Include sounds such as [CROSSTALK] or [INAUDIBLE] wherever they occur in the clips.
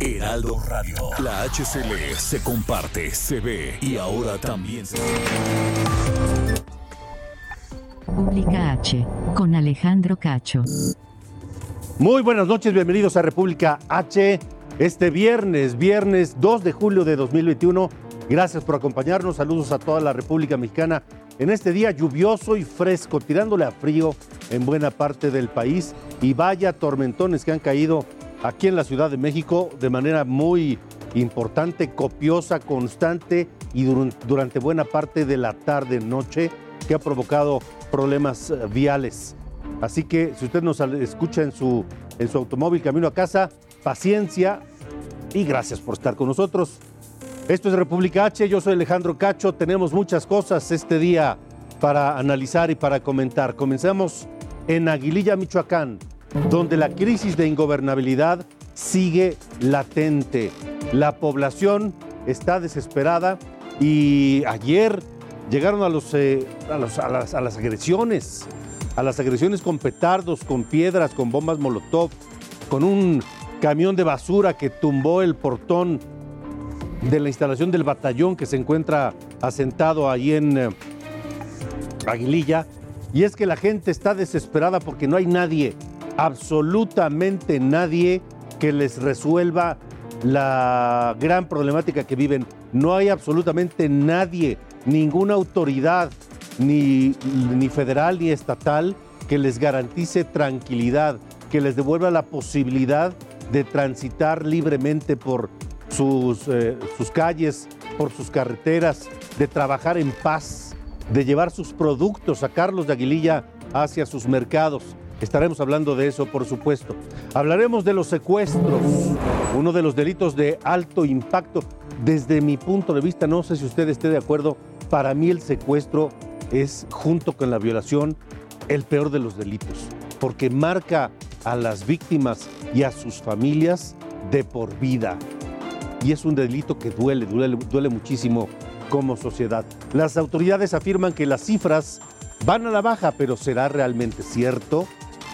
Heraldo Radio. La HCL se comparte, se ve y ahora también se... República H, con Alejandro Cacho. Muy buenas noches, bienvenidos a República H. Este viernes, viernes 2 de julio de 2021. Gracias por acompañarnos. Saludos a toda la República Mexicana en este día lluvioso y fresco, tirándole a frío en buena parte del país. Y vaya tormentones que han caído aquí en la Ciudad de México de manera muy importante, copiosa, constante y durante buena parte de la tarde-noche que ha provocado problemas eh, viales. Así que si usted nos escucha en su, en su automóvil camino a casa, paciencia y gracias por estar con nosotros. Esto es República H, yo soy Alejandro Cacho, tenemos muchas cosas este día para analizar y para comentar. Comenzamos en Aguililla, Michoacán, donde la crisis de ingobernabilidad sigue latente. La población está desesperada y ayer llegaron a, eh, a, las, a las agresiones, a las agresiones con petardos, con piedras, con bombas molotov, con un camión de basura que tumbó el portón de la instalación del batallón que se encuentra asentado ahí en eh, Aguililla. Y es que la gente está desesperada porque no hay nadie absolutamente nadie que les resuelva la gran problemática que viven. No hay absolutamente nadie, ninguna autoridad, ni, ni federal ni estatal, que les garantice tranquilidad, que les devuelva la posibilidad de transitar libremente por sus, eh, sus calles, por sus carreteras, de trabajar en paz, de llevar sus productos, sacarlos de Aguililla hacia sus mercados. Estaremos hablando de eso, por supuesto. Hablaremos de los secuestros, uno de los delitos de alto impacto. Desde mi punto de vista, no sé si usted esté de acuerdo, para mí el secuestro es, junto con la violación, el peor de los delitos, porque marca a las víctimas y a sus familias de por vida. Y es un delito que duele, duele, muchísimo como sociedad. Las autoridades afirman que las cifras van a la baja, pero ¿será realmente cierto?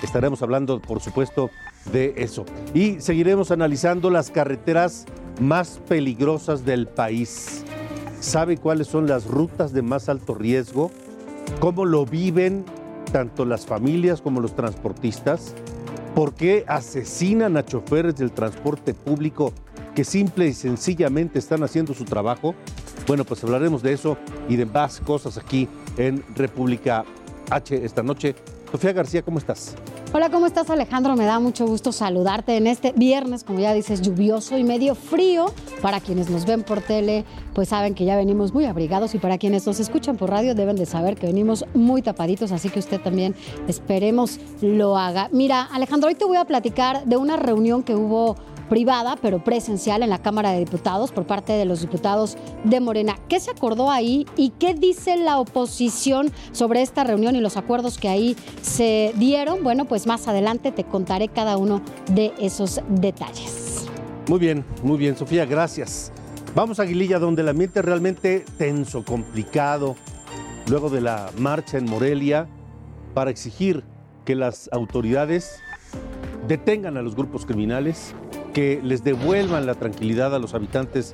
Estaremos hablando, por supuesto, de eso. Y seguiremos analizando las carreteras más peligrosas del país. ¿Sabe cuáles son las rutas de más alto riesgo? ¿Cómo lo viven tanto las familias como los transportistas? ¿Por qué asesinan a choferes del transporte público que simple y sencillamente están haciendo su trabajo? Bueno, pues hablaremos de eso y de más cosas aquí en República H esta noche. Sofía García, ¿cómo estás? Hola, ¿cómo estás Alejandro? Me da mucho gusto saludarte en este viernes, como ya dices, lluvioso y medio frío. Para quienes nos ven por tele, pues saben que ya venimos muy abrigados y para quienes nos escuchan por radio deben de saber que venimos muy tapaditos, así que usted también esperemos lo haga. Mira, Alejandro, hoy te voy a platicar de una reunión que hubo privada, pero presencial en la Cámara de Diputados por parte de los diputados de Morena. ¿Qué se acordó ahí y qué dice la oposición sobre esta reunión y los acuerdos que ahí se dieron? Bueno, pues más adelante te contaré cada uno de esos detalles. Muy bien, muy bien, Sofía, gracias. Vamos a Aguililla, donde el ambiente es realmente tenso, complicado, luego de la marcha en Morelia, para exigir que las autoridades detengan a los grupos criminales, que les devuelvan la tranquilidad a los habitantes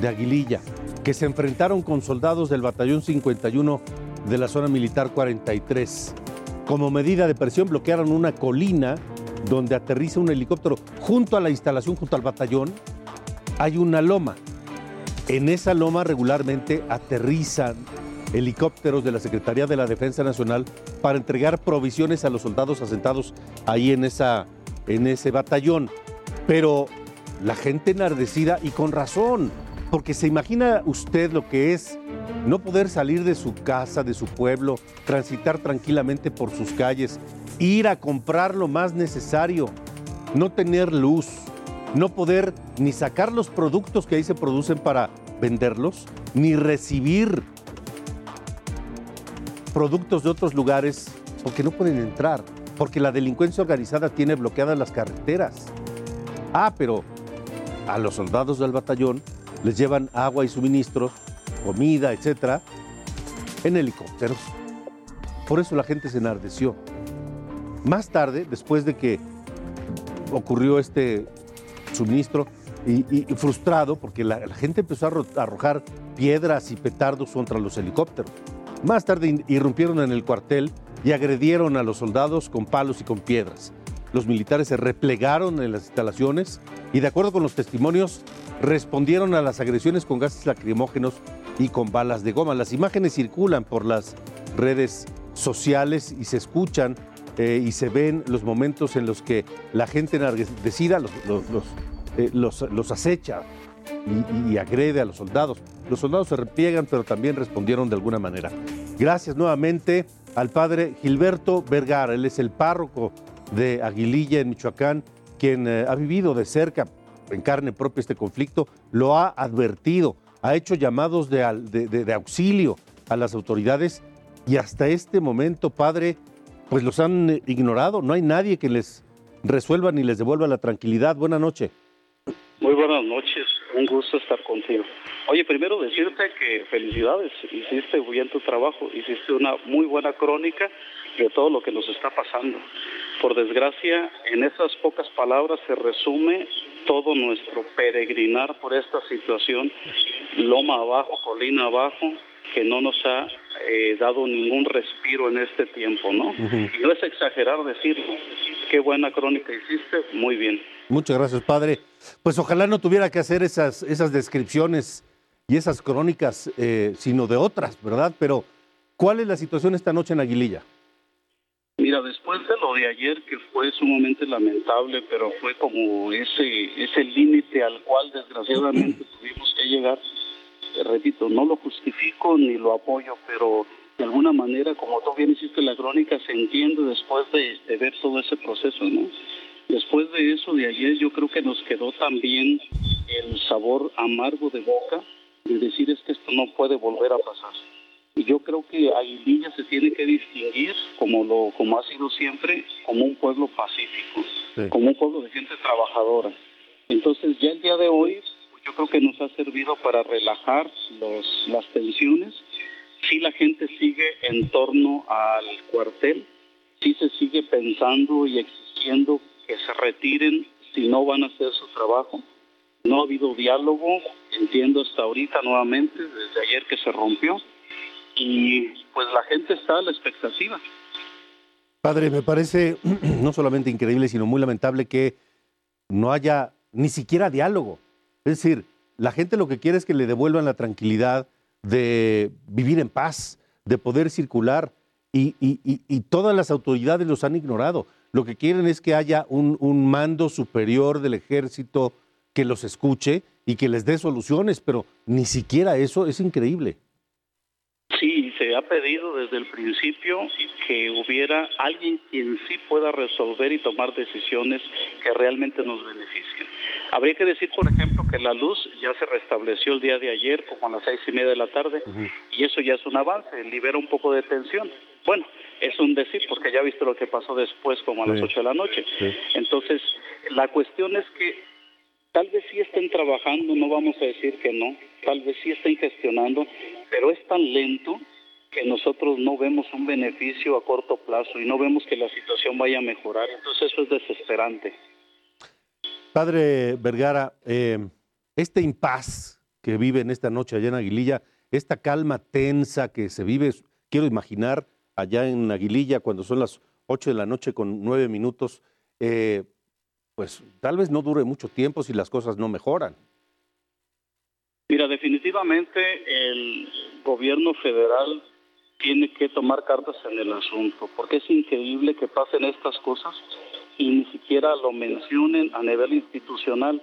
de Aguililla, que se enfrentaron con soldados del Batallón 51 de la zona militar 43. Como medida de presión bloquearon una colina donde aterriza un helicóptero junto a la instalación, junto al batallón, hay una loma. En esa loma regularmente aterrizan helicópteros de la Secretaría de la Defensa Nacional para entregar provisiones a los soldados asentados ahí en, esa, en ese batallón. Pero la gente enardecida y con razón, porque se imagina usted lo que es no poder salir de su casa, de su pueblo, transitar tranquilamente por sus calles, ir a comprar lo más necesario, no tener luz, no poder ni sacar los productos que ahí se producen para venderlos, ni recibir productos de otros lugares porque no pueden entrar, porque la delincuencia organizada tiene bloqueadas las carreteras. Ah, pero a los soldados del batallón les llevan agua y suministros, comida, etcétera, en helicópteros. Por eso la gente se enardeció. Más tarde, después de que ocurrió este suministro y, frustrado, porque la, gente empezó a arro- a arrojar piedras y petardos contra los helicópteros. Más tarde irrumpieron en el cuartel y agredieron a los soldados con palos y con piedras. Los militares se replegaron en las instalaciones y de acuerdo con los testimonios respondieron a las agresiones con gases lacrimógenos y con balas de goma. Las imágenes circulan por las redes sociales y se escuchan eh, y se ven los momentos en los que la gente enardecida los, eh, los- los acecha y, y agrede a los soldados. Los soldados se repliegan, pero también respondieron de alguna manera. Gracias nuevamente al padre Gilberto Vergara, él es el párroco de Aguililla en Michoacán, quien eh, ha vivido de cerca, en carne propia, este conflicto, lo ha advertido, ha hecho llamados de, de- de- de auxilio a las autoridades y hasta este momento, padre, pues los han eh, ignorado, no hay nadie que les resuelva ni les devuelva la tranquilidad. Buenas noches. Muy buenas noches, un gusto estar contigo. Oye, primero decirte que felicidades, hiciste bien tu trabajo, hiciste una muy buena crónica de todo lo que nos está pasando. Por desgracia, en esas pocas palabras se resume todo nuestro peregrinar por esta situación, loma abajo, colina abajo, que no nos ha eh, dado ningún respiro en este tiempo, ¿no? Y no es exagerar decirlo. Qué buena crónica hiciste, muy bien. Muchas gracias, padre. Pues ojalá no tuviera que hacer esas, esas descripciones y esas crónicas, eh, sino de otras, ¿verdad? Pero, ¿cuál es la situación esta noche en Aguililla? Mira, después de lo de ayer, que fue sumamente lamentable, pero fue como ese, ese límite al cual desgraciadamente [CLEARS THROAT] tuvimos que llegar, eh, repito, no lo justifico ni lo apoyo, pero de alguna manera, como tú bien hiciste la crónica, se entiende después de, de ver todo ese proceso, ¿no? Después de eso de ayer, yo creo que nos quedó también el sabor amargo de boca de decir es que esto no puede volver a pasar. Y yo creo que Aguililla se tiene que distinguir, como, lo, como ha sido siempre, como un pueblo pacífico, Sí. como un pueblo de gente trabajadora. Entonces ya el día de hoy pues, yo creo que nos ha servido para relajar los, las tensiones. Si la gente sigue en torno al cuartel, si se sigue pensando y exigiendo que se retiren si no van a hacer su trabajo. No ha habido diálogo, entiendo hasta ahorita nuevamente, desde ayer que se rompió, y pues la gente está a la expectativa. Padre, me parece [CLEARS THROAT] no solamente increíble, sino muy lamentable que no haya ni siquiera diálogo. Es decir, la gente lo que quiere es que le devuelvan la tranquilidad de vivir en paz, de poder circular, y, y- y- y todas las autoridades los han ignorado. Lo que quieren es que haya un, un mando superior del ejército que los escuche y que les dé soluciones, pero ni siquiera eso es increíble. Se ha pedido desde el principio que hubiera alguien quien sí pueda resolver y tomar decisiones que realmente nos beneficien. Habría que decir, por ejemplo, que la luz ya se restableció el día de ayer, como a las seis y media de la tarde, y eso ya es un avance, libera un poco de tensión. Bueno, es un decir, porque ya viste lo que pasó después, como a las ocho de la noche. Sí. Entonces, la cuestión es que Tal vez sí estén trabajando, no vamos a decir que no, tal vez sí estén gestionando, pero es tan lento que nosotros no vemos un beneficio a corto plazo y no vemos que la situación vaya a mejorar. Entonces eso es desesperante. Padre Vergara, eh, este impas que vive en esta noche allá en Aguililla, esta calma tensa que se vive, quiero imaginar allá en Aguililla cuando son las 8 de la noche con 9 minutos, eh, pues tal vez no dure mucho tiempo si las cosas no mejoran. Mira, definitivamente el gobierno federal tiene que tomar cartas en el asunto, porque es increíble que pasen estas cosas y ni siquiera lo mencionen a nivel institucional,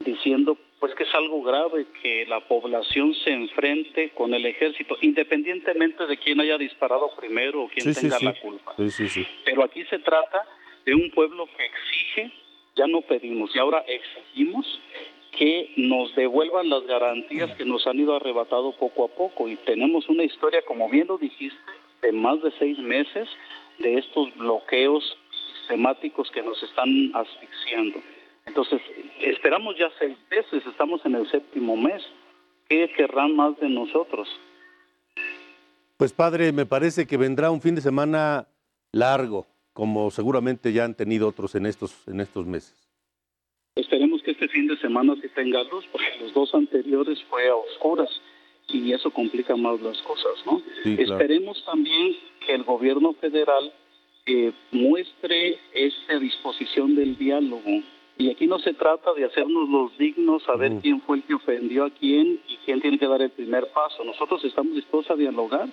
diciendo pues que es algo grave que la población se enfrente con el ejército, independientemente de quién haya disparado primero o quién tenga la culpa. Sí, sí, sí. Pero aquí se trata de un pueblo que exige ya no pedimos y ahora exigimos que nos devuelvan las garantías que nos han ido arrebatado poco a poco y tenemos una historia, como bien lo dijiste, de más de seis meses de estos bloqueos sistemáticos que nos están asfixiando. Entonces, esperamos ya seis meses, estamos en el séptimo mes. ¿Qué querrán más de nosotros? Pues padre, me parece que vendrá un fin de semana largo, como seguramente ya han tenido otros en estos, en estos meses. Esperemos que este fin de semana sí tenga luz, porque los dos anteriores fue a oscuras y eso complica más las cosas, ¿no? Esperemos también que el gobierno federal eh, muestre esa disposición del diálogo. Y aquí no se trata de hacernos los dignos, saber ver quién fue el que ofendió a quién y quién tiene que dar el primer paso. Nosotros estamos dispuestos a dialogar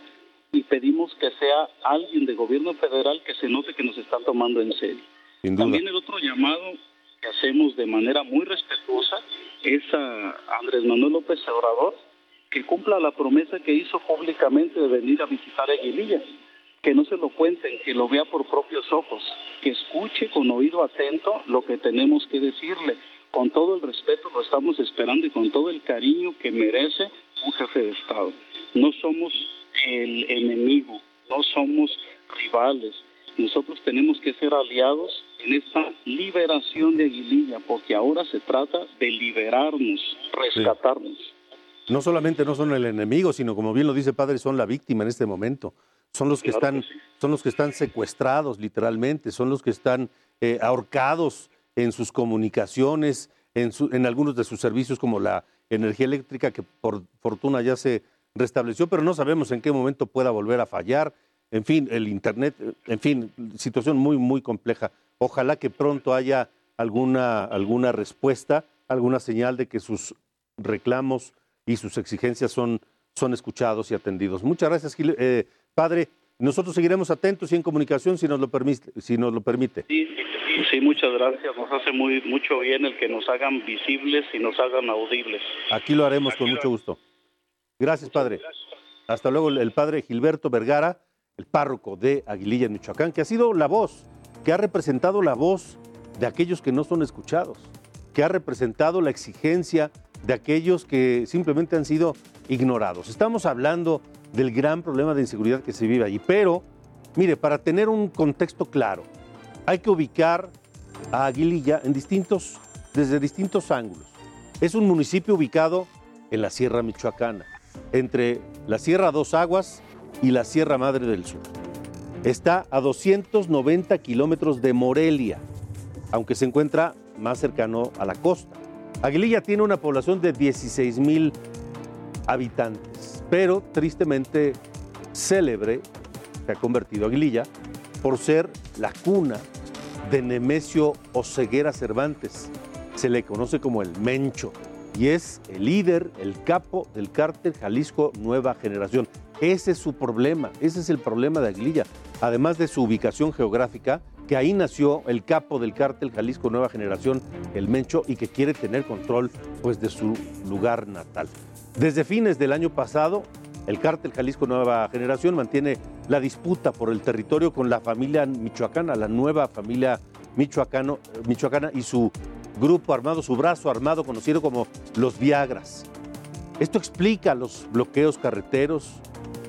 y pedimos que sea alguien de gobierno federal que se note que nos están tomando en serio. También el otro llamado hacemos de manera muy respetuosa es a Andrés Manuel López Obrador que cumpla la promesa que hizo públicamente de venir a visitar a Aguililla, que no se lo cuenten, que lo vea por propios ojos, que escuche con oído atento lo que tenemos que decirle. Con todo el respeto lo estamos esperando y con todo el cariño que merece un jefe de Estado. No somos el enemigo, no somos rivales. Nosotros tenemos que ser aliados en esta liberación de Aguililla, porque ahora se trata de liberarnos, rescatarnos. No solamente no son el enemigo, sino como bien lo dice padre, son la víctima en este momento. Son los que están, son los que están secuestrados literalmente, son los que están eh, ahorcados en sus comunicaciones, en, en algunos de sus servicios como la energía eléctrica, que por fortuna ya se restableció, pero no sabemos en qué momento pueda volver a fallar. En fin, el Internet, en fin, situación muy, muy compleja. Ojalá que pronto haya alguna, alguna respuesta, alguna señal de que sus reclamos y sus exigencias son, son escuchados y atendidos. Muchas gracias, eh, padre. Nosotros seguiremos atentos y en comunicación si nos lo permite. Si nos lo permite. Sí, sí, muchas gracias. Nos hace muy, mucho bien el que nos hagan visibles y nos hagan audibles. Aquí lo haremos con mucho gusto. Gracias, padre. Hasta luego, el padre Gilberto Vergara, el párroco de Aguililla, Michoacán, que ha sido la voz, que ha representado la voz de aquellos que no son escuchados, que ha representado la exigencia de aquellos que simplemente han sido ignorados. Estamos hablando del gran problema de inseguridad que se vive allí, pero mire, para tener un contexto claro, hay que ubicar a Aguililla desde distintos ángulos. Es un municipio ubicado en la Sierra Michoacana entre la Sierra Dos Aguas y la Sierra Madre del Sur. Está a 290 kilómetros de Morelia, aunque se encuentra más cercano a la costa. Aguililla tiene una población de 16 mil habitantes, pero tristemente célebre se ha convertido Aguililla por ser la cuna de Nemesio Oseguera Cervantes. Se le conoce como el Mencho y es el líder, el capo del cártel Jalisco Nueva Generación. Ese es su problema, ese es el problema de Aguililla. Además de su ubicación geográfica, que ahí nació el capo del cártel Jalisco Nueva Generación, el Mencho, y que quiere tener control pues, de su lugar natal. Desde fines del año pasado, el cártel Jalisco Nueva Generación mantiene la disputa por el territorio con la familia michoacana, la nueva familia michoacano, michoacana y su grupo armado, su brazo armado conocido como los Viagras. Esto explica los bloqueos carreteros,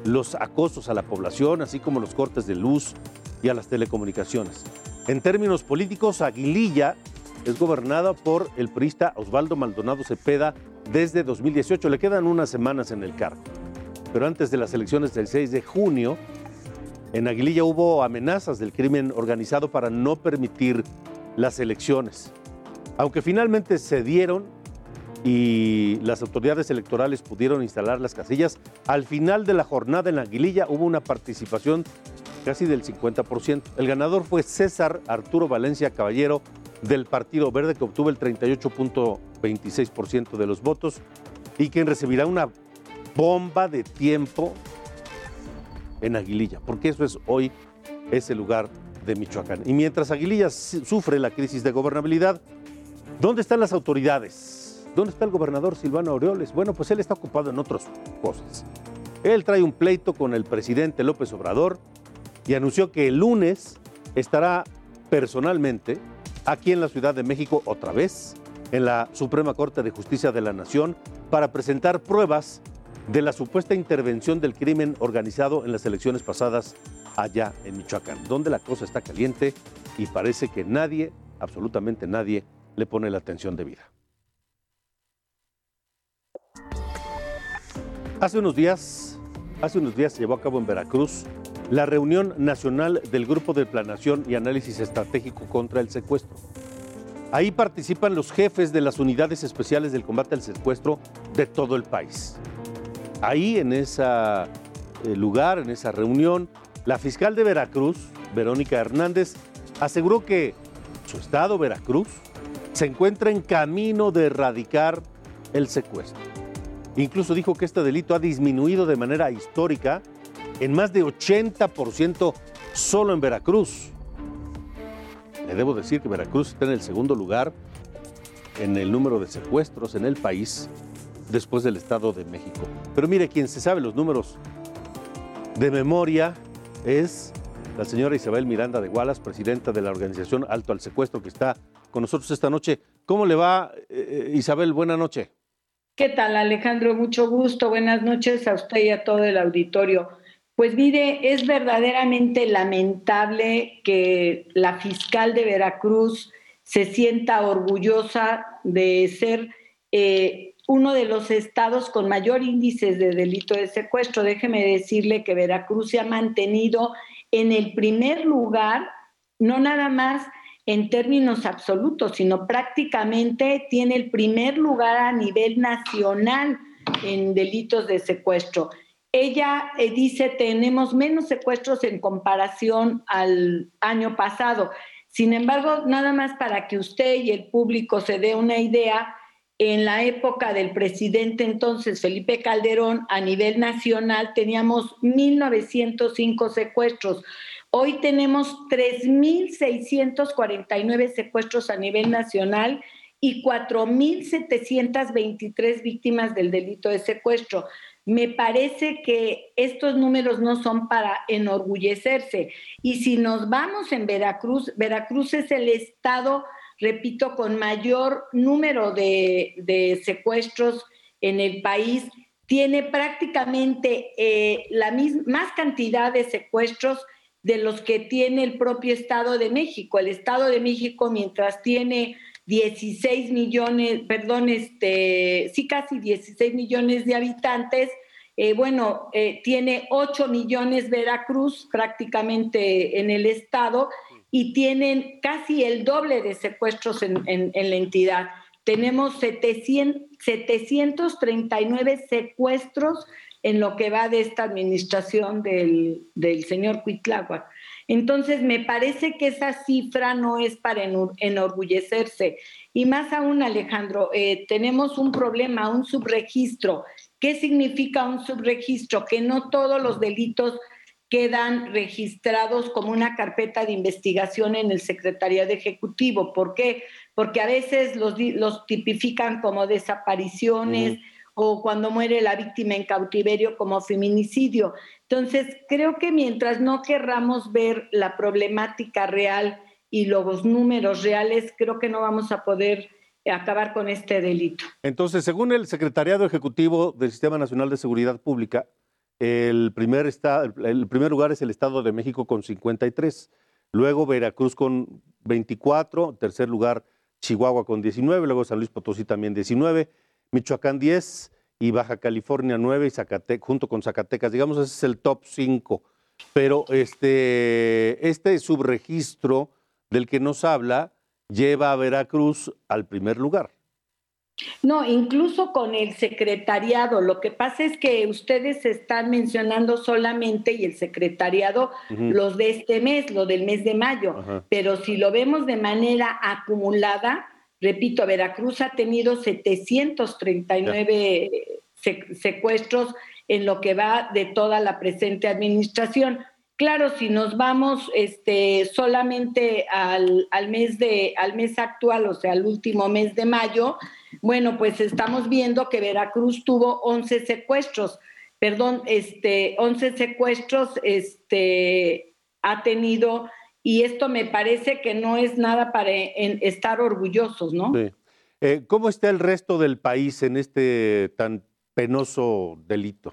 los acosos a la población, así como los cortes de luz y a las telecomunicaciones. En términos políticos, Aguililla es gobernada por el priista Osvaldo Maldonado Cepeda desde 2018. Le quedan unas semanas en el cargo. Pero antes de las elecciones del 6 de junio, en Aguililla hubo amenazas del crimen organizado para no permitir las elecciones. Aunque finalmente se dieron y las autoridades electorales pudieron instalar las casillas, al final de la jornada en Aguililla hubo una participación casi del 50%. El ganador fue César Arturo Valencia Caballero del Partido Verde, que obtuvo el 38.26% de los votos y quien recibirá una bomba de tiempo en Aguililla, porque eso es hoy ese lugar de Michoacán. Y mientras Aguililla sufre la crisis de gobernabilidad, ¿Dónde están las autoridades? ¿Dónde está el gobernador Silvano Aureoles? Bueno, pues él está ocupado en otras cosas. Él trae un pleito con el presidente López Obrador y anunció que el lunes estará personalmente aquí en la Ciudad de México otra vez, en la Suprema Corte de Justicia de la Nación, para presentar pruebas de la supuesta intervención del crimen organizado en las elecciones pasadas allá en Michoacán, donde la cosa está caliente y parece que nadie, absolutamente nadie, le pone la atención debida. Hace unos días, hace unos días se llevó a cabo en Veracruz la reunión nacional del Grupo de Planación y Análisis Estratégico contra el Secuestro. Ahí participan los jefes de las unidades especiales del combate al secuestro de todo el país. Ahí en ese eh, lugar, en esa reunión, la fiscal de Veracruz, Verónica Hernández, aseguró que su estado, Veracruz, se encuentra en camino de erradicar el secuestro. Incluso dijo que este delito ha disminuido de manera histórica en más de 80% solo en Veracruz. Le debo decir que Veracruz está en el segundo lugar en el número de secuestros en el país después del Estado de México. Pero mire, quien se sabe los números de memoria es la señora Isabel Miranda de Gualas, presidenta de la organización Alto al Secuestro, que está con nosotros esta noche. ¿Cómo le va, eh, Isabel? Buena noche. ¿Qué tal, Alejandro? Mucho gusto. Buenas noches a usted y a todo el auditorio. Pues mire, es verdaderamente lamentable que la fiscal de Veracruz se sienta orgullosa de ser eh, uno de los estados con mayor índice de delito de secuestro. Déjeme decirle que Veracruz se ha mantenido en el primer lugar, no nada más en términos absolutos, sino prácticamente tiene el primer lugar a nivel nacional en delitos de secuestro. Ella eh, dice, tenemos menos secuestros en comparación al año pasado. Sin embargo, nada más para que usted y el público se dé una idea, en la época del presidente entonces Felipe Calderón, a nivel nacional teníamos 1.905 secuestros. Hoy tenemos 3.649 secuestros a nivel nacional y 4.723 víctimas del delito de secuestro. Me parece que estos números no son para enorgullecerse. Y si nos vamos en Veracruz, Veracruz es el estado, repito, con mayor número de, secuestros en el país. Tiene prácticamente eh, la misma, más cantidad de secuestros de los que tiene el propio Estado de México. El Estado de México, mientras tiene 16 millones, perdón, este, sí, casi 16 millones de habitantes. Eh, bueno, eh, tiene 8 millones Veracruz prácticamente en el estado y tienen casi el doble de secuestros en, la entidad. Tenemos 700, 739 secuestros en lo que va de esta administración del, señor Cuitláhuac. Entonces, me parece que esa cifra no es para enorgullecerse. Y más aún, Alejandro, eh, tenemos un problema, un subregistro. ¿Qué significa un subregistro? Que no todos los delitos quedan registrados como una carpeta de investigación en el Secretariado Ejecutivo. ¿Por qué? Porque a veces los tipifican como desapariciones o cuando muere la víctima en cautiverio como feminicidio. Entonces, creo que mientras no querramos ver la problemática real y los números reales, creo que no vamos a poder acabar con este delito. Entonces, según el Secretariado Ejecutivo del Sistema Nacional de Seguridad Pública, el primer, lugar es el Estado de México con 53, luego Veracruz con 24, tercer lugar Chihuahua con 19, luego San Luis Potosí también 19, Michoacán 10 y Baja California 9 y Zacatecas, junto con Zacatecas, digamos, ese es el top 5. Pero este, este subregistro del que nos habla lleva a Veracruz al primer lugar. No, incluso con el secretariado. Lo que pasa es que ustedes están mencionando solamente y el secretariado los de este mes, lo del mes de mayo. Pero si lo vemos de manera acumulada, Repito, Veracruz ha tenido 739 secuestros en lo que va de toda la presente administración. Claro, si nos vamos este, solamente al, mes de, al mes actual, o sea, al último mes de mayo, bueno, pues estamos viendo que Veracruz tuvo 11 secuestros, perdón, este, 11 secuestros este, ha tenido y esto me parece que no es nada para en- estar orgullosos, ¿no? Sí. Eh, ¿Cómo está el resto del país en este tan penoso delito?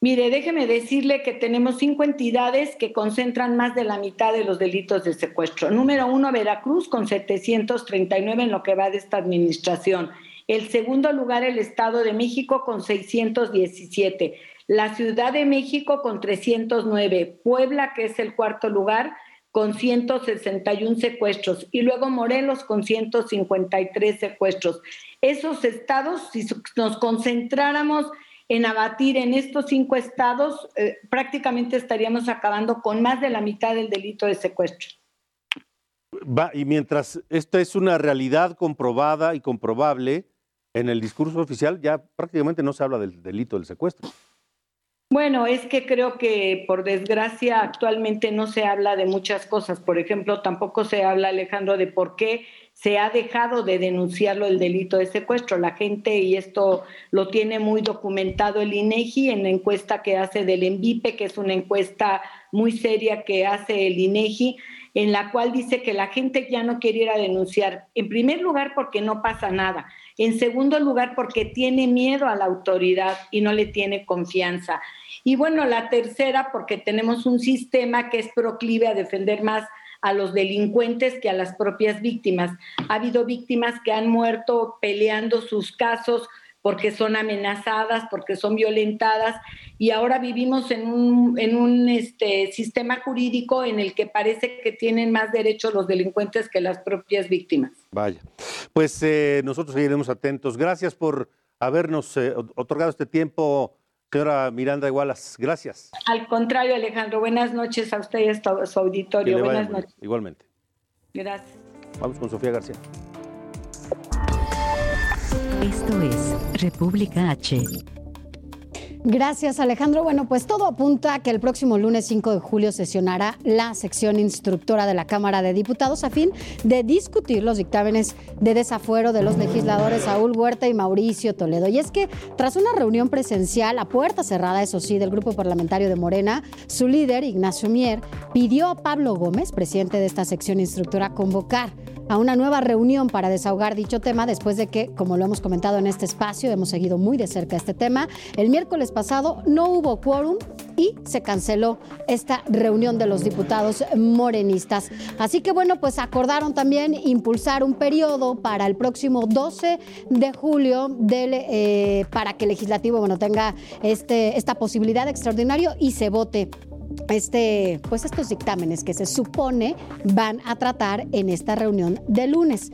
Mire, déjeme decirle que tenemos cinco entidades que concentran más de la mitad de los delitos de secuestro. Número uno, Veracruz, con 739 en lo que va de esta administración. El segundo lugar, el Estado de México, con 617. La Ciudad de México, con 309. Puebla, que es el cuarto lugar, con 161 secuestros. Y luego Morelos, con 153 secuestros. Esos estados, si nos concentráramos en abatir en estos cinco estados, eh, prácticamente estaríamos acabando con más de la mitad del delito de secuestro. Va, y mientras esto es una realidad comprobada y comprobable, en el discurso oficial ya prácticamente no se habla del delito del secuestro. Bueno, es que creo que por desgracia actualmente no se habla de muchas cosas. Por ejemplo, tampoco se habla, Alejandro, de por qué se ha dejado de denunciarlo el delito de secuestro. La gente, y esto lo tiene muy documentado el INEGI en la encuesta que hace del ENVIPE, que es una encuesta muy seria que hace el INEGI, en la cual dice que la gente ya no quiere ir a denunciar. En primer lugar, porque no pasa nada. En segundo lugar, porque tiene miedo a la autoridad y no le tiene confianza. Y bueno, la tercera, porque tenemos un sistema que es proclive a defender más a los delincuentes que a las propias víctimas. Ha habido víctimas que han muerto peleando sus casos porque son amenazadas, porque son violentadas, y ahora vivimos en un, en un este, sistema jurídico en el que parece que tienen más derechos los delincuentes que las propias víctimas. Vaya, pues eh, nosotros seguiremos atentos. Gracias por habernos eh, otorgado este tiempo, señora Miranda Igualas. Gracias. Al contrario, Alejandro, buenas noches a usted y a su- auditorio. Buenas noches. Igualmente. Gracias. Vamos con Sofía García. Esto es República H. Gracias, Alejandro. Bueno, pues todo apunta a que el próximo lunes 5 de julio sesionará la sección instructora de la Cámara de Diputados a fin de discutir los dictámenes de desafuero de los legisladores Saúl Huerta y Mauricio Toledo. Y es que tras una reunión presencial a puerta cerrada, eso sí, del grupo parlamentario de Morena, su líder, Ignacio Mier, pidió a Pablo Gómez, presidente de esta sección instructora, convocar a una nueva reunión para desahogar dicho tema después de que, como lo hemos comentado en este espacio, hemos seguido muy de cerca este tema, el miércoles pasado no hubo quórum y se canceló esta reunión de los diputados morenistas. Así que bueno, pues acordaron también impulsar un periodo para el próximo 12 de julio del, eh, para que el legislativo bueno, tenga este, esta posibilidad extraordinaria y se vote este, pues estos dictámenes que se supone van a tratar en esta reunión de lunes.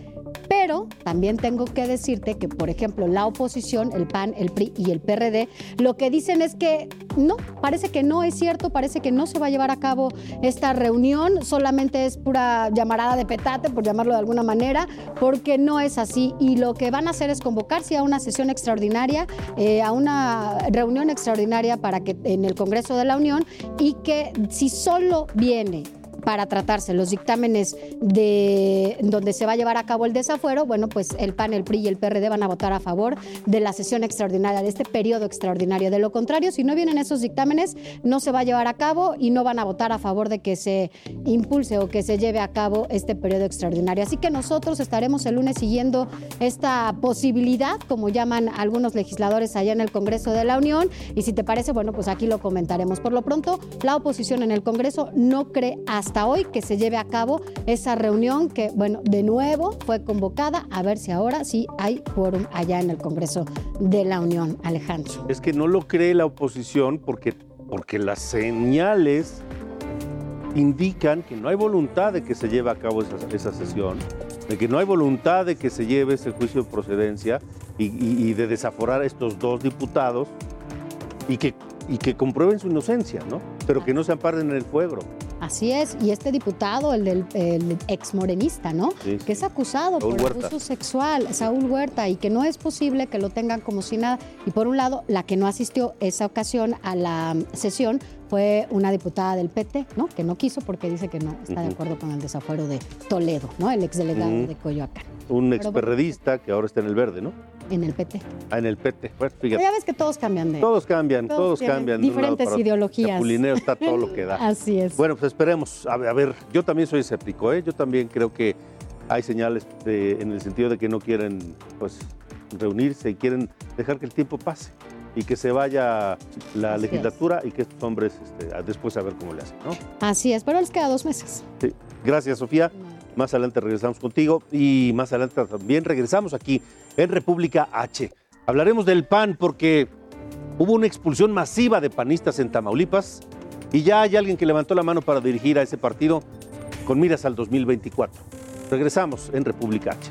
Pero también tengo que decirte que, por ejemplo, la oposición, el PAN, el PRI y el PRD, lo que dicen es que no, parece que no es cierto, parece que no se va a llevar a cabo esta reunión, solamente es pura llamarada de petate, por llamarlo de alguna manera, porque no es así. Y lo que van a hacer es convocarse a una sesión extraordinaria, eh, a una reunión extraordinaria para que en el Congreso de la Unión y que si solo viene para tratarse los dictámenes de donde se va a llevar a cabo el desafuero, bueno, pues el PAN, el PRI y el PRD van a votar a favor de la sesión extraordinaria, de este periodo extraordinario. De lo contrario, si no vienen esos dictámenes, no se va a llevar a cabo y no van a votar a favor de que se impulse o que se lleve a cabo este periodo extraordinario. Así que nosotros estaremos el lunes siguiendo esta posibilidad, como llaman algunos legisladores allá en el Congreso de la Unión, y si te parece, bueno, pues aquí lo comentaremos. Por lo pronto, la oposición en el Congreso no cree hasta hoy que se lleve a cabo esa reunión que, bueno, de nuevo fue convocada a ver si ahora sí hay quórum allá en el Congreso de la Unión, Alejandro. Es que no lo cree la oposición porque, porque las señales indican que no hay voluntad de que se lleve a cabo esa, esa sesión, de que no hay voluntad de que se lleve ese juicio de procedencia y de desaforar a estos dos diputados y que, y que comprueben su inocencia, ¿no? Pero que no se amparen en el fuego. Así es, y este diputado, el del el ex morenista, ¿no? Sí. Que es acusado Saúl por Huerta. abuso sexual, Saúl Huerta, y que no es posible que lo tengan como si nada. Y por un lado, la que no asistió esa ocasión a la mm, sesión fue una diputada del PT, ¿no? Que no quiso porque dice que no está de acuerdo con el desafuero de Toledo, ¿no? El exdelegado Ujú. de Coyoacán. un experredista que ahora está en el verde, ¿no? En el PT. Ah, en el PT. Pero fíjate. ya ves que todos cambian de. Todos cambian, Todos cambian. de diferentes otro. ideologías. Chapulineo está todo lo que [LAUGHS] da. Así es. Bueno, pues esperemos. A ver, a ver, yo también soy escéptico, ¿eh? Yo también creo que hay señales de- en el sentido de que no quieren, pues, reunirse y quieren dejar que el tiempo pase y que se vaya la Así es. legislatura y que estos hombres este, después a ver cómo le hacen, ¿no? Así es, pero les queda dos meses. Sí. Gracias, Sofía. Más adelante regresamos contigo y más adelante también regresamos aquí en República H. Hablaremos del PAN porque hubo una expulsión masiva de panistas en Tamaulipas y ya hay alguien que levantó la mano para dirigir a ese partido con miras al 2024. Regresamos en República H.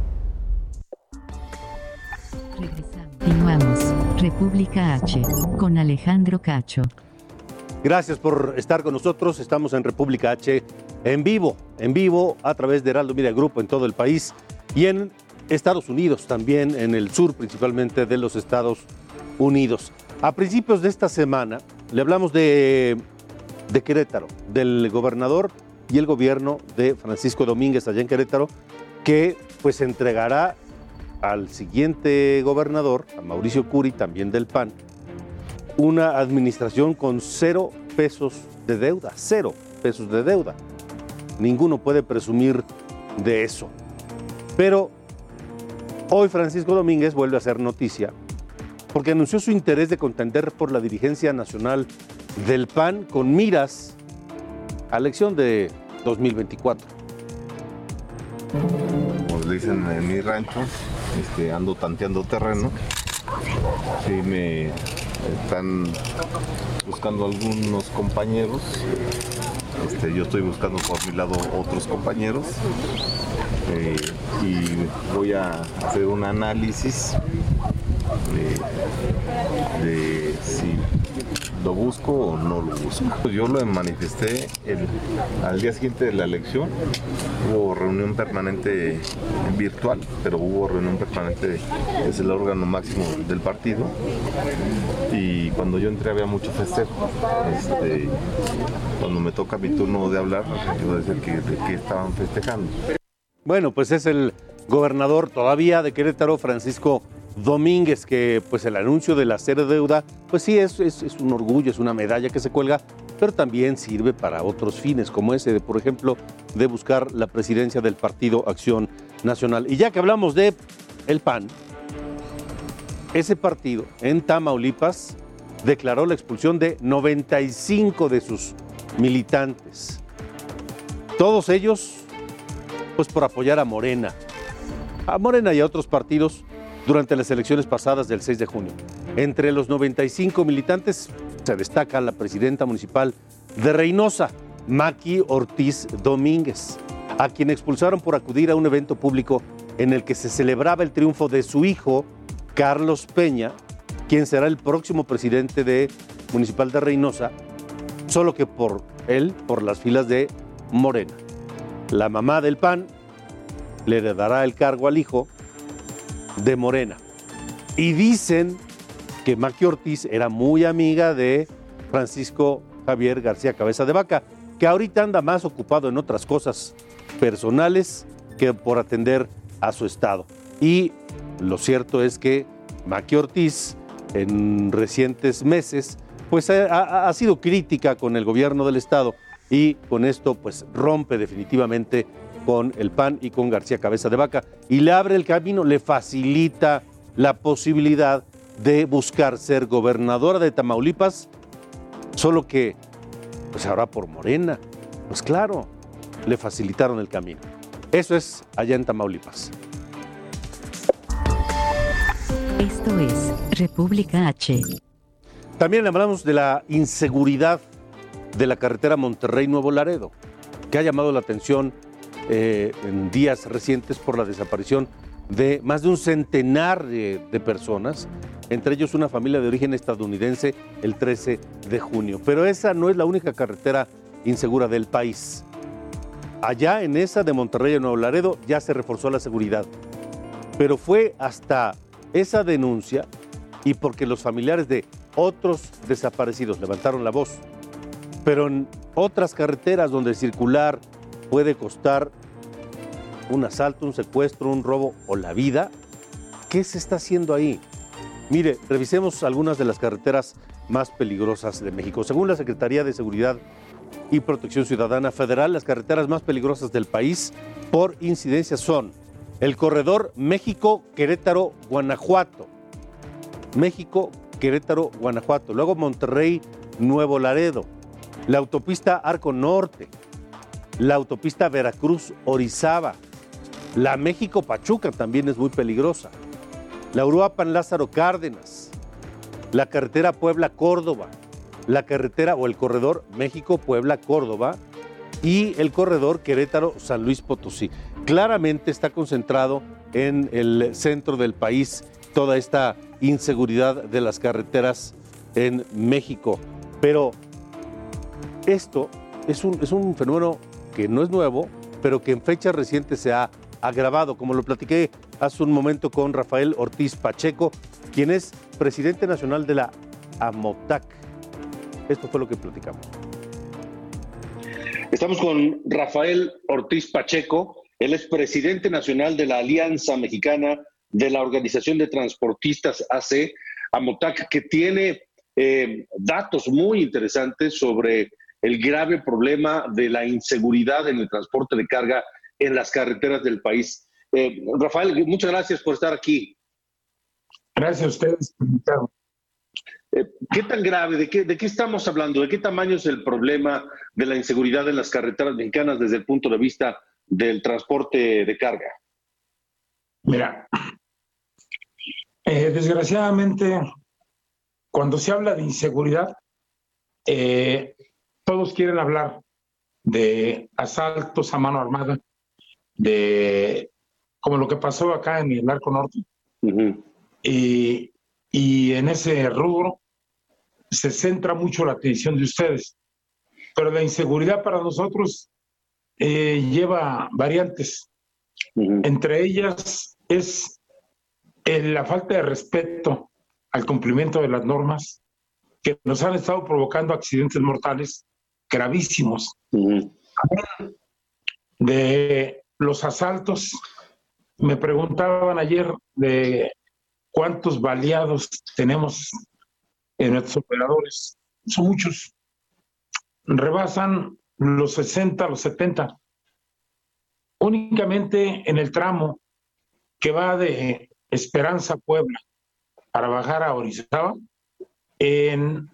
Continuamos. República H. Con Alejandro Cacho. Gracias por estar con nosotros. Estamos en República H en vivo, en vivo a través de Heraldo Media Group en todo el país y en Estados Unidos, también en el sur principalmente de los Estados Unidos. A principios de esta semana le hablamos de, de Querétaro, del gobernador y el gobierno de Francisco Domínguez allá en Querétaro, que pues entregará al siguiente gobernador, a Mauricio Curi, también del PAN, una administración con cero pesos de deuda, cero pesos de deuda. Ninguno puede presumir de eso. Pero hoy Francisco Domínguez vuelve a hacer noticia porque anunció su interés de contender por la dirigencia nacional del PAN con miras a elección de 2024. como dicen en mi rancho, este, ando tanteando terreno. Sí, me están buscando algunos compañeros. Este, yo estoy buscando por mi lado otros compañeros. Eh, y voy a hacer un análisis de, de si lo busco o no lo busco. Yo lo manifesté el- al día siguiente de la elección. Hubo reunión permanente virtual, pero hubo reunión permanente, es el órgano máximo del partido. Y cuando yo entré había mucho festejo. Este, cuando me toca mi turno de hablar, quiero decir que, qué estaban festejando. Bueno, pues es el gobernador todavía de Querétaro, Francisco Domínguez, que pues el anuncio de la cero deuda, pues sí, es, es- es un orgullo, es una medalla que se cuelga, pero también sirve para otros fines, como ese, de, por ejemplo, de buscar la presidencia del Partido Acción Nacional. Y ya que hablamos de el PAN, ese partido en Tamaulipas declaró la expulsión de 95 de sus militantes. Todos ellos pues por apoyar a Morena, a Morena y a otros partidos durante las elecciones pasadas del 6 de junio. Entre los 95 militantes se destaca la presidenta municipal de Reynosa, Maki Ortiz Domínguez, a quien expulsaron por acudir a un evento público en el que se celebraba el triunfo de su hijo, Carlos Peña, quien será el próximo presidente de municipal de Reynosa, solo que por él, por las filas de Morena. La mamá del PAN le heredará el cargo al hijo de Morena. Y dicen que Maqui Ortiz era muy amiga de Francisco Javier García Cabeza de Vaca, que ahorita anda más ocupado en otras cosas personales que por atender a su estado. Y lo cierto es que Maqui Ortiz en recientes meses pues ha, ha- sido crítica con el gobierno del estado y con esto pues rompe definitivamente con el PAN y con García Cabeza de Vaca y le abre el camino, le facilita la posibilidad de buscar ser gobernadora de Tamaulipas, solo que pues ahora por Morena. Pues claro, le facilitaron el camino. Eso es allá en Tamaulipas. Esto es República H. También hablamos de la inseguridad de la carretera Monterrey-Nuevo Laredo. que ha llamado la atención eh, en días recientes por la desaparición de más de un centenar de, de personas, entre ellos una familia de origen estadounidense el 13 de junio. Pero esa no es la única carretera insegura del país. Allá en esa de Monterrey a Nuevo Laredo ya se reforzó la seguridad. Pero fue hasta esa denuncia y porque los familiares de otros desaparecidos levantaron la voz. Pero en otras carreteras donde circular puede costar un asalto, un secuestro, un robo o la vida, ¿qué se está haciendo ahí? Mire, revisemos algunas de las carreteras más peligrosas de México. Según la Secretaría de Seguridad y Protección Ciudadana Federal, las carreteras más peligrosas del país por incidencia son el corredor México-Querétaro-Guanajuato, México, Querétaro, Guanajuato, luego Monterrey, Nuevo Laredo, la autopista Arco Norte, la autopista Veracruz, Orizaba, la México Pachuca también es muy peligrosa, la Uruapan Lázaro Cárdenas, la carretera Puebla Córdoba, la carretera o el corredor México Puebla Córdoba y el corredor Querétaro San Luis Potosí. Claramente está concentrado en el centro del país toda esta inseguridad de las carreteras en México. Pero esto es un, es un fenómeno que no es nuevo, pero que en fechas recientes se ha agravado, como lo platiqué hace un momento con Rafael Ortiz Pacheco, quien es presidente nacional de la AMOTAC. Esto fue lo que platicamos. Estamos con Rafael Ortiz Pacheco, él es presidente nacional de la Alianza Mexicana de la Organización de Transportistas AC, AMOTAC, que tiene eh, datos muy interesantes sobre el grave problema de la inseguridad en el transporte de carga en las carreteras del país. Eh, Rafael, muchas gracias por estar aquí. Gracias a ustedes por invitarme. Eh, ¿Qué tan grave, de qué, de qué estamos hablando? ¿De qué tamaño es el problema de la inseguridad en las carreteras mexicanas desde el punto de vista del transporte de carga? Mira, eh, desgraciadamente, cuando se habla de inseguridad, eh, todos quieren hablar de asaltos a mano armada, de como lo que pasó acá en el Arco Norte. y, y en ese rubro se centra mucho la atención de ustedes. Pero la inseguridad para nosotros eh, lleva variantes. Entre ellas es la falta de respeto al cumplimiento de las normas que nos han estado provocando accidentes mortales gravísimos. De los asaltos, me preguntaban ayer de cuántos baleados tenemos en nuestros operadores. Son muchos. Rebasan los 60, los 70. Únicamente en el tramo que va de Esperanza Puebla para bajar a Orizaba, en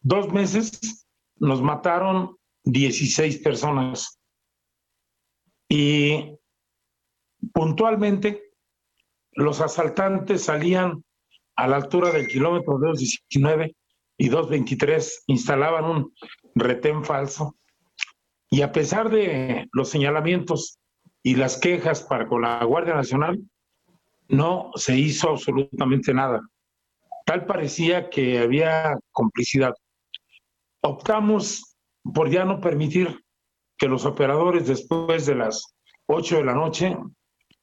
dos meses nos mataron 16 personas. Y puntualmente los asaltantes salían a la altura del kilómetro 219 y 223, instalaban un retén falso. Y a pesar de los señalamientos y las quejas para con la Guardia Nacional, no se hizo absolutamente nada. Tal parecía que había complicidad. Optamos por ya no permitir que los operadores después de las 8 de la noche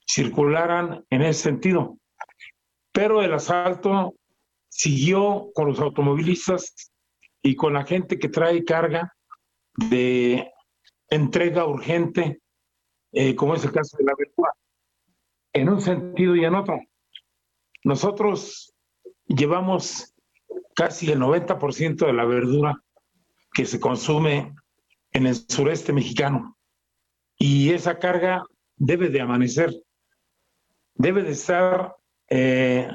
circularan en ese sentido. Pero el asalto siguió con los automovilistas y con la gente que trae carga de entrega urgente, eh, como es el caso de la verdura en un sentido y en otro. Nosotros llevamos casi el 90% de la verdura que se consume en el sureste mexicano y esa carga debe de amanecer, debe de estar eh,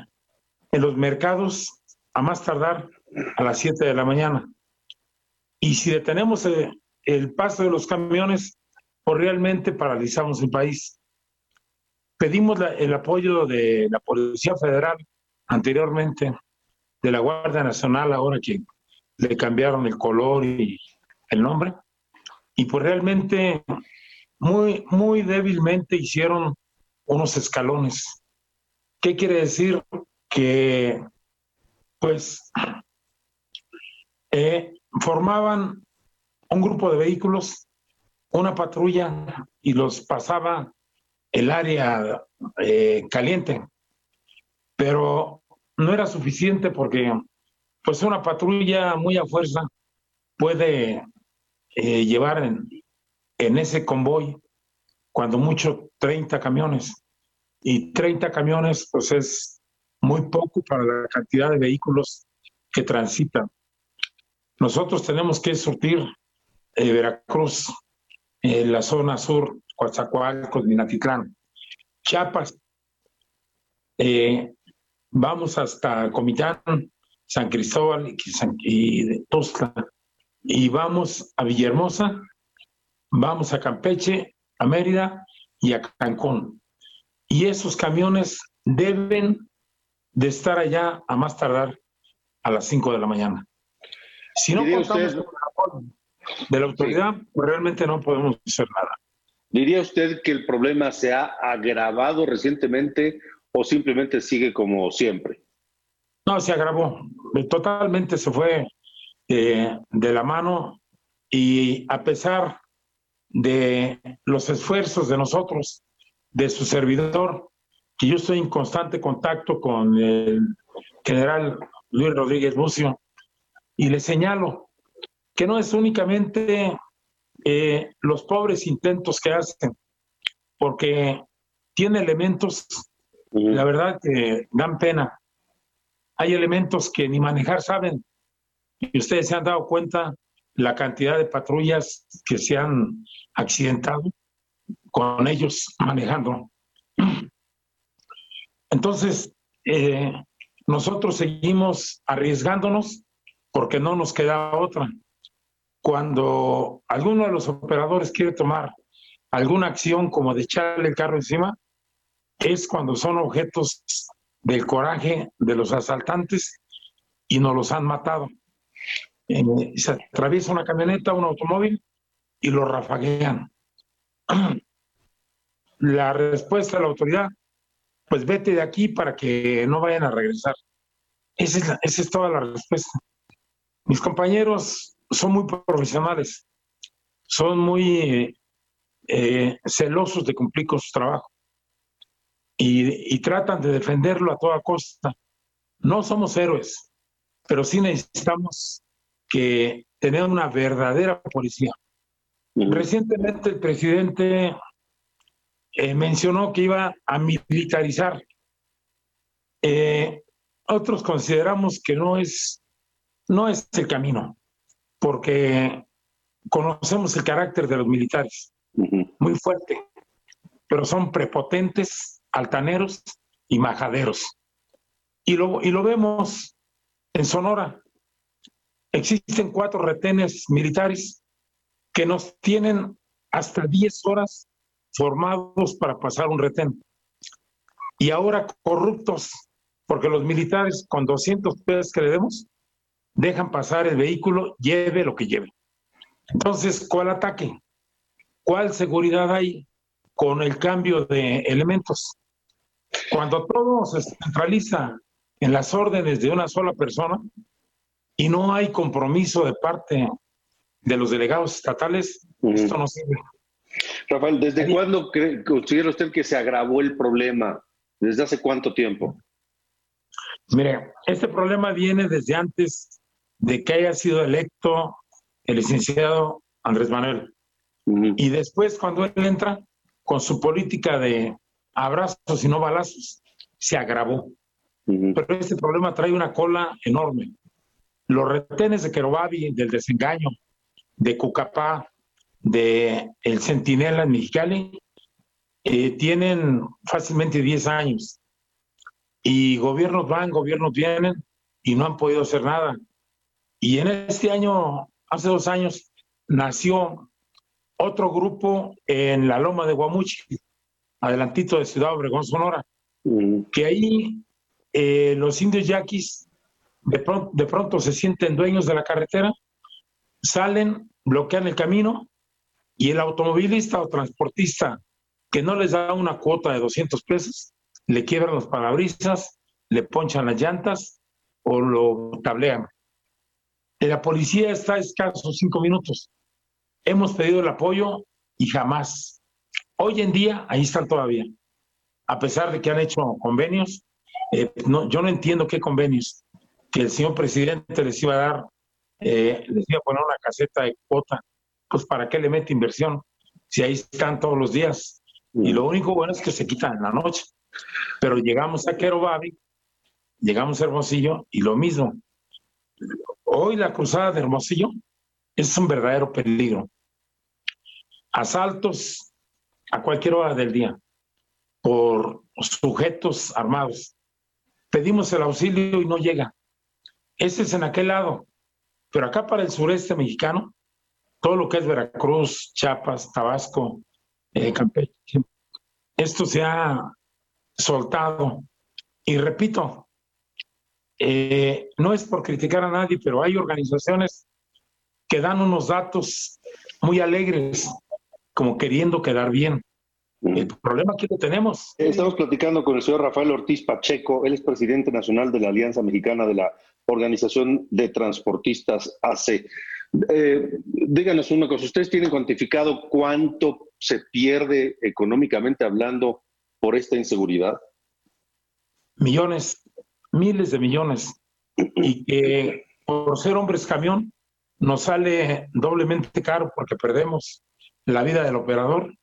en los mercados a más tardar a las 7 de la mañana. Y si detenemos el, eh, el paso de los camiones, pues realmente paralizamos el país. Pedimos el apoyo de la Policía Federal anteriormente, de la Guardia Nacional, ahora que le cambiaron el color y el nombre, y pues realmente muy, muy débilmente hicieron unos escalones. ¿Qué quiere decir? Que pues eh, formaban un grupo de vehículos, una patrulla y los pasaba el área eh, caliente, pero no era suficiente porque pues una patrulla muy a fuerza puede eh, llevar en, ese convoy cuando mucho 30 camiones. Y 30 camiones pues es muy poco para la cantidad de vehículos que transitan. Nosotros tenemos que surtir eh, Veracruz, la zona sur, Coatzacoalcos, Minatitlán, Chiapas, eh, vamos hasta Comitán, San Cristóbal y, y y vamos a Villahermosa, vamos a Campeche, a Mérida y a Cancún. Y esos camiones deben de estar allá a más tardar a las 5 de la mañana. Si no contamos con el apoyo de la autoridad, pues realmente no podemos hacer nada. ¿Diría usted que el problema se ha agravado recientemente o simplemente sigue como siempre? No, se agravó. Totalmente se fue eh, de la mano y a pesar de los esfuerzos de nosotros, de su servidor, que yo estoy en constante contacto con el general Luis Rodríguez Bucio, y le señalo que no es únicamente eh, los pobres intentos que hacen, porque tiene elementos, la verdad, que dan pena. Hay elementos que ni manejar saben, y ustedes se han dado cuenta la cantidad de patrullas que se han accidentado con ellos manejando. Entonces, eh, nosotros seguimos arriesgándonos porque no nos queda otra. Cuando alguno de los operadores quiere tomar alguna acción como de echarle el carro encima, es cuando son objetos del coraje de los asaltantes y nos los han matado. Eh, se atraviesa una camioneta, un automóvil y lo rafaguean. [CLEARS THROAT] La respuesta de la autoridad, pues vete de aquí para que no vayan a regresar. Esa es, toda la respuesta. Mis compañeros son muy profesionales, son muy eh, celosos de cumplir con su trabajo y, y tratan de defenderlo a toda costa. No somos héroes, pero sí necesitamos que tener una verdadera policía. Recientemente el presidente eh, mencionó que iba a militarizar. Eh, otros consideramos que no es, no es el camino, porque conocemos el carácter de los militares, muy fuerte, pero son prepotentes, altaneros y majaderos. Y lo, y lo vemos en Sonora. Existen cuatro retenes militares que nos tienen hasta 10 horas formados para pasar un retén. Y ahora corruptos, porque los militares con 200 pesos que le demos, dejan pasar el vehículo, lleve lo que lleve. Entonces, ¿cuál ataque? ¿Cuál seguridad hay con el cambio de elementos? Cuando todo se centraliza en las órdenes de una sola persona y no hay compromiso de parte de los delegados estatales, esto no sirve. Rafael, ¿desde cuándo considera usted que se agravó el problema? ¿Desde hace cuánto tiempo? Mire, este problema viene desde antes de que haya sido electo el licenciado Andrés Manuel. Y después, cuando él entra con su política de abrazos y no balazos, se agravó. Pero este problema trae una cola enorme. Los retenes de Querobabi, del desengaño, de Cucapá, de El Centinela en Mexicali, eh, tienen fácilmente 10 años. Y gobiernos van, gobiernos vienen y no han podido hacer nada. Y en este año, hace dos años, nació otro grupo en la Loma de Guamuchi, adelantito de Ciudad Obregón, Sonora, que ahí eh, los indios yaquis de pronto, de pronto se sienten dueños de la carretera, salen bloquean el camino Y el automovilista o transportista que no les da una cuota de 200 pesos, le quiebran los parabrisas, le ponchan las llantas o lo tablean. La policía está a cinco minutos. Hemos pedido el apoyo y jamás. Hoy en día, ahí están todavía. A pesar de que han hecho convenios, eh, no, yo no entiendo qué convenios. Que el señor presidente les iba a dar, eh, les iba a poner una caseta de cuota. Pues, ¿para qué le mete inversión? Si ahí están todos los días. Y lo único bueno es que se quitan en la noche. Pero llegamos a Querobabi, llegamos a Hermosillo y lo mismo. Hoy la cruzada de Hermosillo es un verdadero peligro. Asaltos a cualquier hora del día por sujetos armados. Pedimos el auxilio y no llega. Ese es en aquel lado. Pero acá para el sureste mexicano, todo lo que es Veracruz, Chiapas, Tabasco, eh, Campeche, esto se ha soltado. Y repito, eh, no es por criticar a nadie, pero hay organizaciones que dan unos datos muy alegres, como queriendo quedar bien. El problema que tenemos. Estamos platicando con el señor Rafael Ortiz Pacheco, él es presidente nacional de la Alianza Mexicana de la Organización de Transportistas AC. Eh, díganos una cosa, ¿ustedes tienen cuantificado cuánto se pierde económicamente hablando por esta inseguridad? Millones, miles de millones. Y que por ser hombres camión nos sale doblemente caro porque perdemos la vida del operador,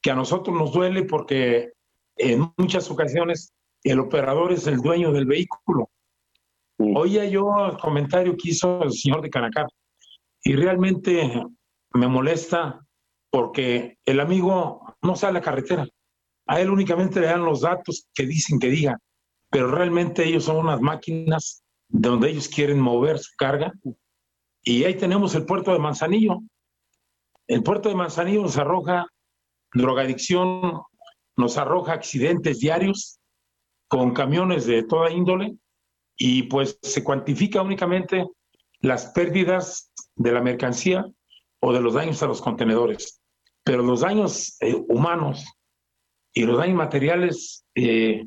que a nosotros nos duele porque en muchas ocasiones el operador es el dueño del vehículo. Oía yo el comentario que hizo el señor de Canacar y realmente me molesta porque el amigo no sale a la carretera. A él únicamente le dan los datos que dicen que diga, pero realmente ellos son unas máquinas donde ellos quieren mover su carga. Y ahí tenemos el puerto de Manzanillo. El puerto de Manzanillo nos arroja drogadicción, nos arroja accidentes diarios con camiones de toda índole y pues se cuantifica únicamente las pérdidas de la mercancía o de los daños a los contenedores. Pero los daños eh, humanos y los daños materiales eh,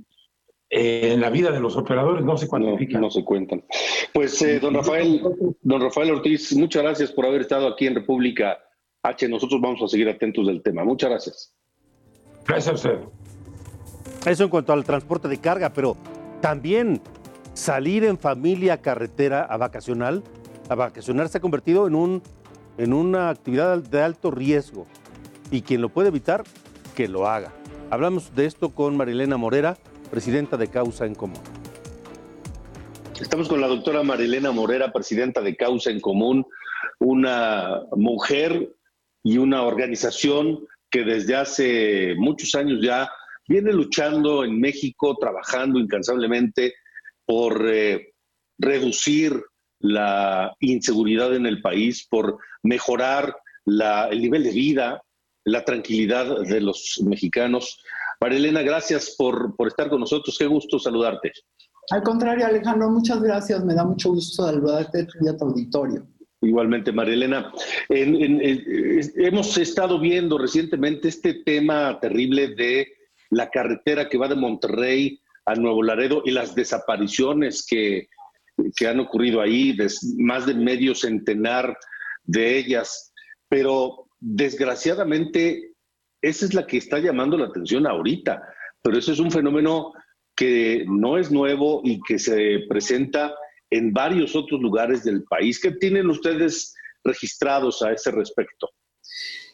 eh, en la vida de los operadores no se cuantifican. No, se cuentan. Pues, don Rafael, don Rafael Ortiz, muchas gracias por haber estado aquí en República H. Nosotros vamos a seguir atentos del tema. Muchas gracias. Gracias a usted. Eso en cuanto al transporte de carga, pero también salir en familia carretera a vacacional, a vacacionar se ha convertido en, un, en una actividad de alto riesgo. Y quien lo puede evitar, que lo haga. Hablamos de esto con Marilena Morera, presidenta de Causa en Común. Estamos con la doctora Marilena Morera, presidenta de Causa en Común, una mujer y una organización que desde hace muchos años ya viene luchando en México, trabajando incansablemente por eh, reducir la inseguridad en el país, por mejorar el nivel de vida, la tranquilidad de los mexicanos. Marilena, gracias por, por estar con nosotros. Qué gusto saludarte. Al contrario, Alejandro, muchas gracias. Me da mucho gusto saludarte y a tu auditorio. Igualmente, Marilena. hemos estado viendo recientemente este tema terrible de la carretera que va de Monterrey a Nuevo Laredo y las desapariciones que, que han ocurrido ahí, más de medio centenar de ellas. Pero desgraciadamente, esa es la que está llamando la atención ahorita. Pero ese es un fenómeno que no es nuevo y que se presenta en varios otros lugares del país. ¿Qué tienen ustedes registrados a ese respecto?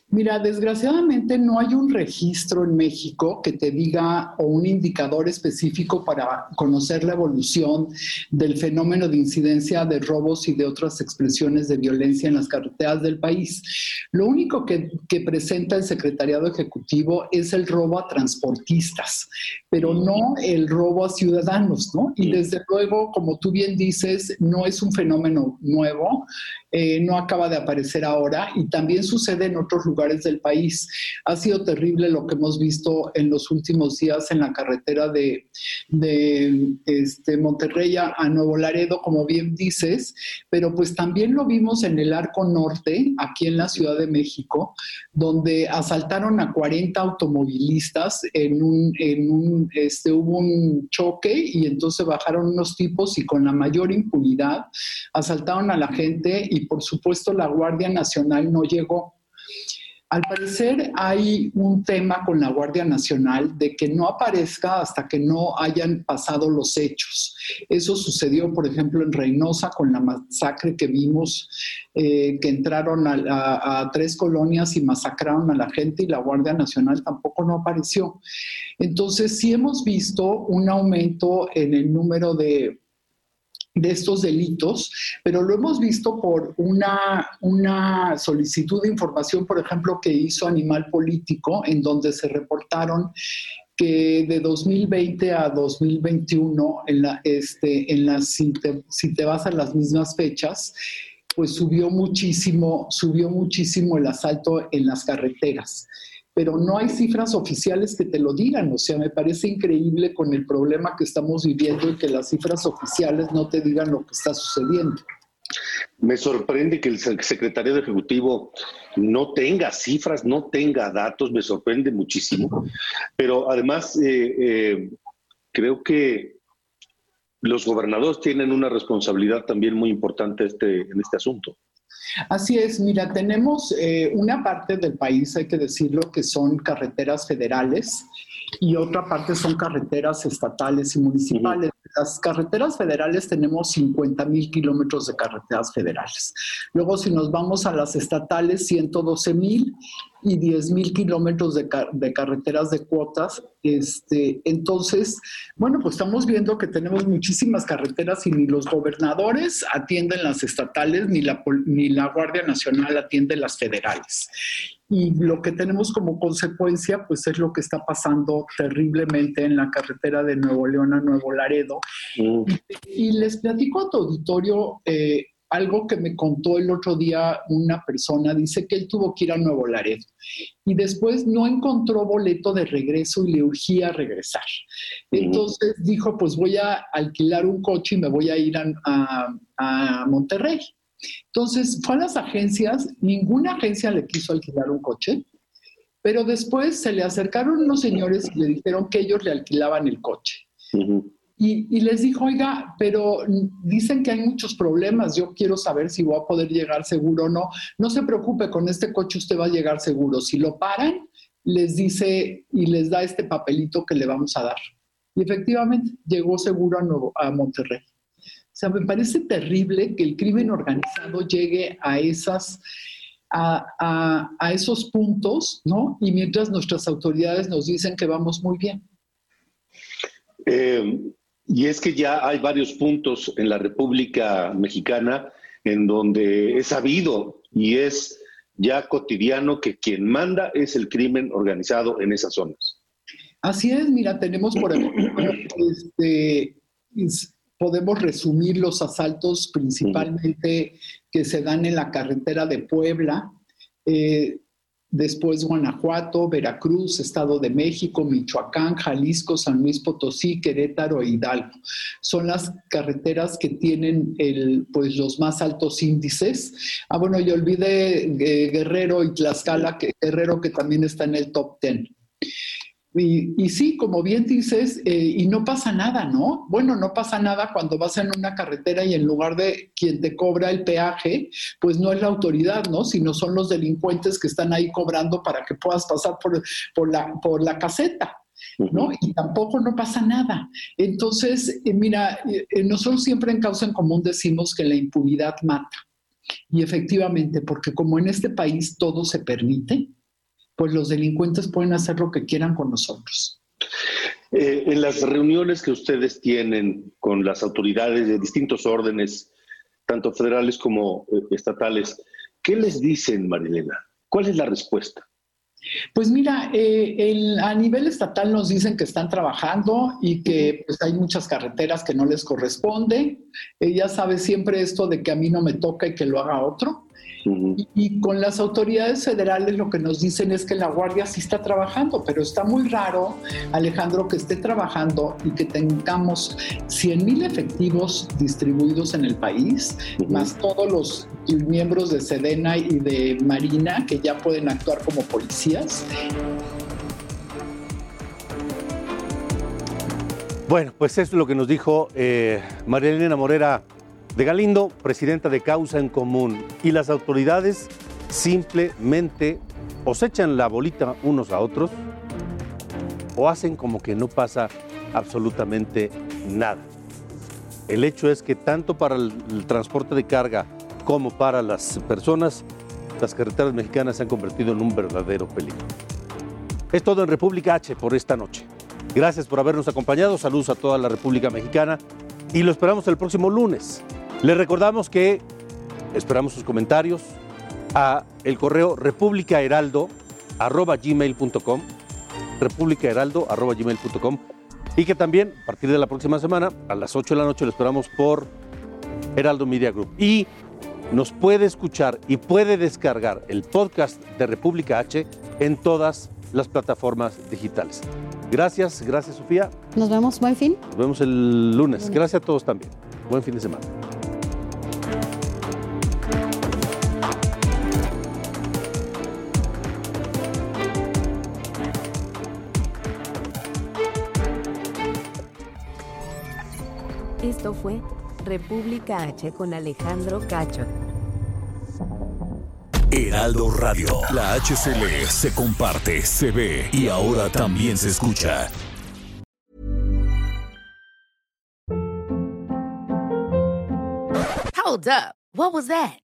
Mira, desgraciadamente no hay un registro en México que te diga o un indicador específico para conocer la evolución del fenómeno de incidencia de robos y de otras expresiones de violencia en las carreteras del país. Lo único que, presenta el Secretariado Ejecutivo es el robo a transportistas, pero no el robo a ciudadanos, ¿no? Y desde luego, como tú bien dices, no es un fenómeno nuevo. Eh, no acaba de aparecer ahora y también sucede en otros lugares del país. Ha sido terrible lo que hemos visto en los últimos días en la carretera de, de este, Monterrey a, Nuevo Laredo, como bien dices, pero pues también lo vimos en el Arco Norte, aquí en la Ciudad de México, donde asaltaron a 40 automovilistas en un, en un este, hubo un choque y entonces bajaron unos tipos y con la mayor impunidad asaltaron a la gente por supuesto la Guardia Nacional no llegó. Al parecer hay un tema con la Guardia Nacional de que no aparezca hasta que no hayan pasado los hechos. Eso sucedió, por ejemplo, en Reynosa con la masacre que vimos, eh, que entraron a, a, tres colonias y masacraron a la gente y la Guardia Nacional tampoco no apareció. Entonces, sí hemos visto un aumento en el número de de estos delitos, pero lo hemos visto por una, una solicitud de información, por ejemplo, que hizo Animal Político, en donde se reportaron que de 2020 a 2021, en la, este, en las, si, te, si te vas a las mismas fechas, pues subió muchísimo, subió muchísimo el asalto en las carreteras pero no hay cifras oficiales que te lo digan. O sea, me parece increíble con el problema que estamos viviendo y que las cifras oficiales no te digan lo que está sucediendo. Me sorprende que el secretario de Ejecutivo no tenga cifras, no tenga datos, me sorprende muchísimo. Pero además, eh, eh, creo que los gobernadores tienen una responsabilidad también muy importante este, en este asunto. Así es, mira, tenemos eh, una parte del país, hay que decirlo, que son carreteras federales y otra parte son carreteras estatales y municipales. Las carreteras federales tenemos 50 mil kilómetros de carreteras federales. Luego, si nos vamos a las estatales, 112 mil y 10 mil kilómetros de, de, carreteras de cuotas. Este, entonces, bueno, pues estamos viendo que tenemos muchísimas carreteras y ni los gobernadores atienden las estatales, ni la, ni la Guardia Nacional atiende las federales. Y lo que tenemos como consecuencia, pues es lo que está pasando terriblemente en la carretera de Nuevo León a Nuevo Laredo. Mm. Y, les platico a tu auditorio eh, algo que me contó el otro día una persona, dice que él tuvo que ir a Nuevo Laredo y después no encontró boleto de regreso y le urgía regresar. Entonces dijo, pues voy a alquilar un coche y me voy a ir a, Monterrey. Entonces fue a las agencias, ninguna agencia le quiso alquilar un coche, pero después se le acercaron unos señores y le dijeron que ellos le alquilaban el coche. Y, les dijo, oiga, pero dicen que hay muchos problemas, yo quiero saber si voy a poder llegar seguro o no. No se preocupe, con este coche usted va a llegar seguro. Si lo paran, les dice y les da este papelito que le vamos a dar. Y efectivamente llegó seguro a, Monterrey. O sea, me parece terrible que el crimen organizado llegue a esas... A, a esos puntos, ¿no? Y mientras nuestras autoridades nos dicen que vamos muy bien. Eh, y es que ya hay varios puntos en la República Mexicana en donde es sabido y es ya cotidiano que quien manda es el crimen organizado en esas zonas. Así es, mira, tenemos por ejemplo, [CLEARS THROAT] este, podemos resumir los asaltos principalmente que se dan en la carretera de Puebla. Eh, después Guanajuato, Veracruz, Estado de México, Michoacán, Jalisco, San Luis Potosí, Querétaro e Hidalgo. Son las carreteras que tienen el, pues, los más altos índices. Ah, bueno, y olvidé eh, Guerrero y Tlaxcala, Guerrero que también está en el top 10. Y, sí, como bien dices, eh, y no pasa nada, ¿no? Bueno, no pasa nada cuando vas en una carretera y en lugar de quien te cobra el peaje, pues no es la autoridad, ¿no? Sino son los delincuentes que están ahí cobrando para que puedas pasar por, por, la, por la caseta. ¿no? Y tampoco no pasa nada. Entonces, eh, mira, eh, nosotros siempre en Causa en Común decimos que la impunidad mata. Y efectivamente, porque como en este país todo se permite, pues los delincuentes pueden hacer lo que quieran con nosotros. Eh, en las reuniones que ustedes tienen con las autoridades de distintos órdenes, tanto federales como eh, estatales, ¿qué les dicen, Marilena? ¿Cuál es la respuesta? Pues mira, eh, a nivel estatal nos dicen que están trabajando y que pues, hay muchas carreteras que no les corresponde. ya sabes siempre esto de que a mí no me toca y que lo haga otro. Y, con las autoridades federales lo que nos dicen es que la Guardia sí está trabajando, pero está muy raro, Alejandro, que esté trabajando y que tengamos 100 mil efectivos distribuidos en el país, más todos los miembros de Sedena y de Marina que ya pueden actuar como policías. Bueno, pues eso es lo que nos dijo eh, María Elena Morera de Galindo, presidenta de Causa en Común, y las autoridades simplemente o se echan la bolita unos a otros o hacen como que no pasa absolutamente nada. El hecho es que tanto para el, transporte de carga como para las personas, las carreteras mexicanas se han convertido en un verdadero peligro. Es todo en República H por esta noche. Gracias por habernos acompañado. Saludos a toda la República Mexicana y lo esperamos el próximo lunes les recordamos que esperamos sus comentarios a el correo republicaheraldo.gmail.com republicaheraldo.gmail.com y que también a partir de la próxima semana a las 8 de la noche lo esperamos por Heraldo Media Group. Y nos puede escuchar y puede descargar el podcast de República H en todas las plataformas digitales. Gracias, gracias Sofía. Nos vemos, buen fin. Nos vemos el lunes. Gracias a todos también. Buen fin de semana. Esto fue República H con Alejandro Cacho. Heraldo Radio, la HCL se comparte, se ve y ahora también se escucha. Hold up. What was that?